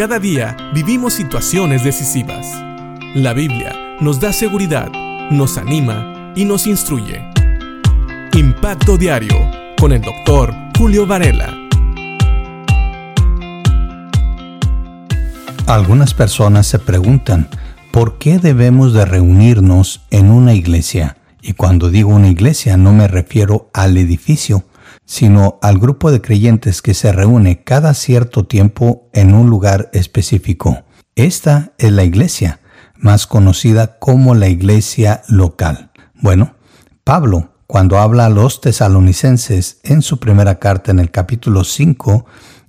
Cada día vivimos situaciones decisivas. La Biblia nos da seguridad, nos anima y nos instruye. Impacto Diario con el doctor Julio Varela. Algunas personas se preguntan, ¿por qué debemos de reunirnos en una iglesia? Y cuando digo una iglesia no me refiero al edificio, sino al grupo de creyentes que se reúne cada cierto tiempo en un lugar específico. Esta es la iglesia, más conocida como la iglesia local. Bueno, Pablo, cuando habla a los tesalonicenses en su primera carta en el capítulo 5,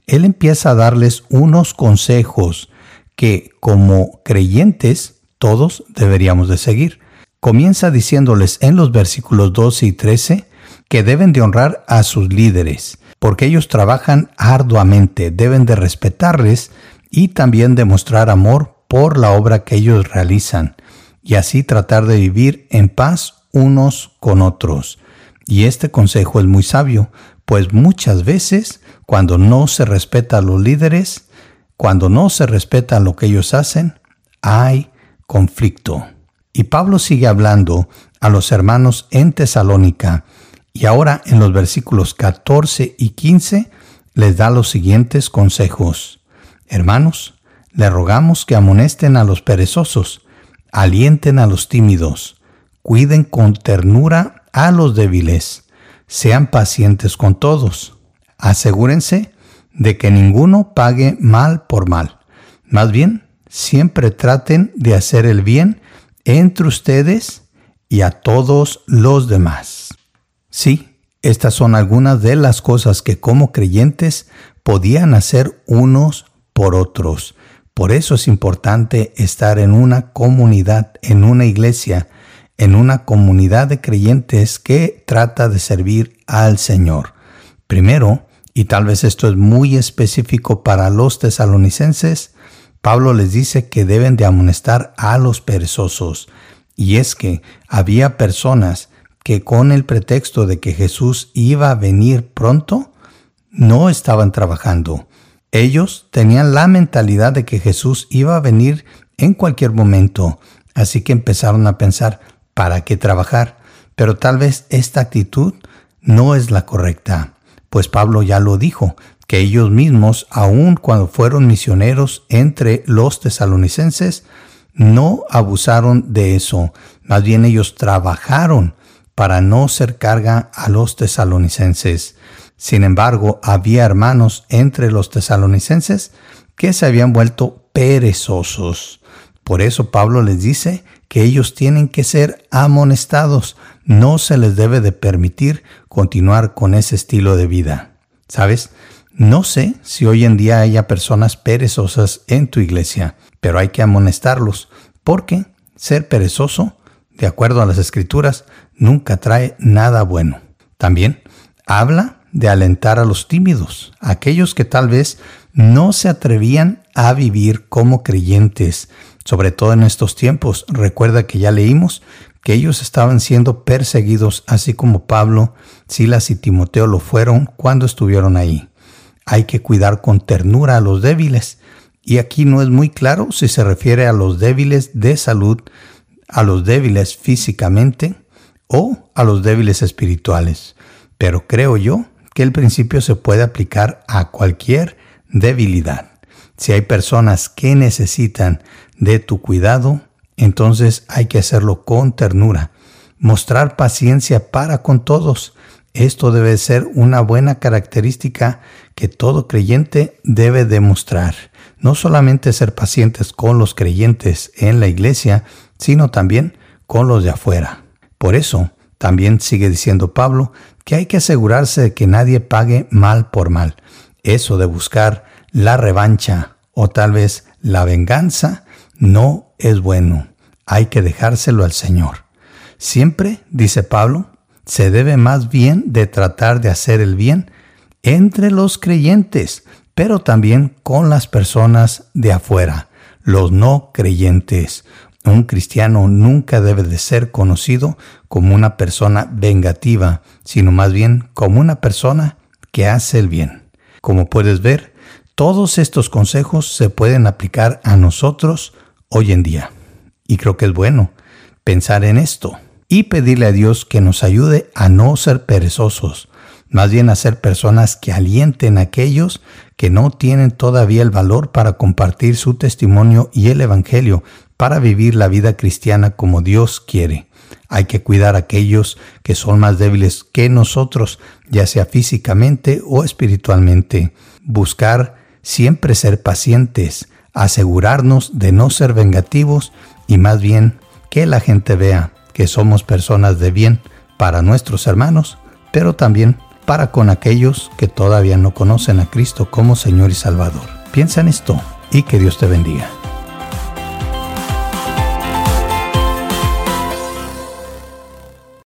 él empieza a darles unos consejos que como creyentes todos deberíamos de seguir. Comienza diciéndoles en los versículos 12 y 13 que deben de honrar a sus líderes, porque ellos trabajan arduamente, deben de respetarles y también demostrar amor por la obra que ellos realizan, y así tratar de vivir en paz unos con otros. Y este consejo es muy sabio, pues muchas veces cuando no se respeta a los líderes, cuando no se respeta lo que ellos hacen, hay conflicto. Y Pablo sigue hablando a los hermanos en Tesalónica y ahora en los versículos 14 y 15 les da los siguientes consejos. Hermanos, le rogamos que amonesten a los perezosos, alienten a los tímidos, cuiden con ternura a los débiles, sean pacientes con todos. Asegúrense de que ninguno pague mal por mal. Más bien, siempre traten de hacer el bien entre ustedes y a todos los demás. Sí, estas son algunas de las cosas que como creyentes podían hacer unos por otros. Por eso es importante estar en una comunidad, en una iglesia, en una comunidad de creyentes que trata de servir al Señor. Primero, y tal vez esto es muy específico para los tesalonicenses, Pablo les dice que deben de amonestar a los perezosos. Y es que había personas que con el pretexto de que Jesús iba a venir pronto, no estaban trabajando. Ellos tenían la mentalidad de que Jesús iba a venir en cualquier momento, así que empezaron a pensar, ¿para qué trabajar? Pero tal vez esta actitud no es la correcta, pues Pablo ya lo dijo, que ellos mismos, aun cuando fueron misioneros entre los tesalonicenses, no abusaron de eso, más bien ellos trabajaron para no ser carga a los tesalonicenses. Sin embargo, había hermanos entre los tesalonicenses que se habían vuelto perezosos. Por eso Pablo les dice que ellos tienen que ser amonestados, no se les debe de permitir continuar con ese estilo de vida. ¿Sabes? No sé si hoy en día haya personas perezosas en tu iglesia, pero hay que amonestarlos, porque ser perezoso, de acuerdo a las escrituras, nunca trae nada bueno. También habla de alentar a los tímidos, aquellos que tal vez no se atrevían a vivir como creyentes, sobre todo en estos tiempos. Recuerda que ya leímos que ellos estaban siendo perseguidos, así como Pablo, Silas y Timoteo lo fueron cuando estuvieron ahí. Hay que cuidar con ternura a los débiles. Y aquí no es muy claro si se refiere a los débiles de salud, a los débiles físicamente o a los débiles espirituales. Pero creo yo que el principio se puede aplicar a cualquier debilidad. Si hay personas que necesitan de tu cuidado, entonces hay que hacerlo con ternura. Mostrar paciencia para con todos, esto debe ser una buena característica que todo creyente debe demostrar. No solamente ser pacientes con los creyentes en la iglesia, sino también con los de afuera. Por eso, también sigue diciendo Pablo que hay que asegurarse de que nadie pague mal por mal. Eso de buscar la revancha o tal vez la venganza no es bueno. Hay que dejárselo al Señor. Siempre, dice Pablo, se debe más bien de tratar de hacer el bien entre los creyentes, pero también con las personas de afuera, los no creyentes. Un cristiano nunca debe de ser conocido como una persona vengativa, sino más bien como una persona que hace el bien. Como puedes ver, Todos estos consejos se pueden aplicar a nosotros hoy en día. Y creo que es bueno pensar en esto y pedirle a Dios que nos ayude a no ser perezosos, más bien a ser personas que alienten a aquellos que no tienen todavía el valor para compartir su testimonio y el Evangelio, para vivir la vida cristiana como Dios quiere. Hay que cuidar a aquellos que son más débiles que nosotros, ya sea físicamente o espiritualmente. Buscar siempre ser pacientes, asegurarnos de no ser vengativos y más bien que la gente vea que somos personas de bien para nuestros hermanos, pero también para con aquellos que todavía no conocen a Cristo como Señor y Salvador. Piensa en esto y que Dios te bendiga.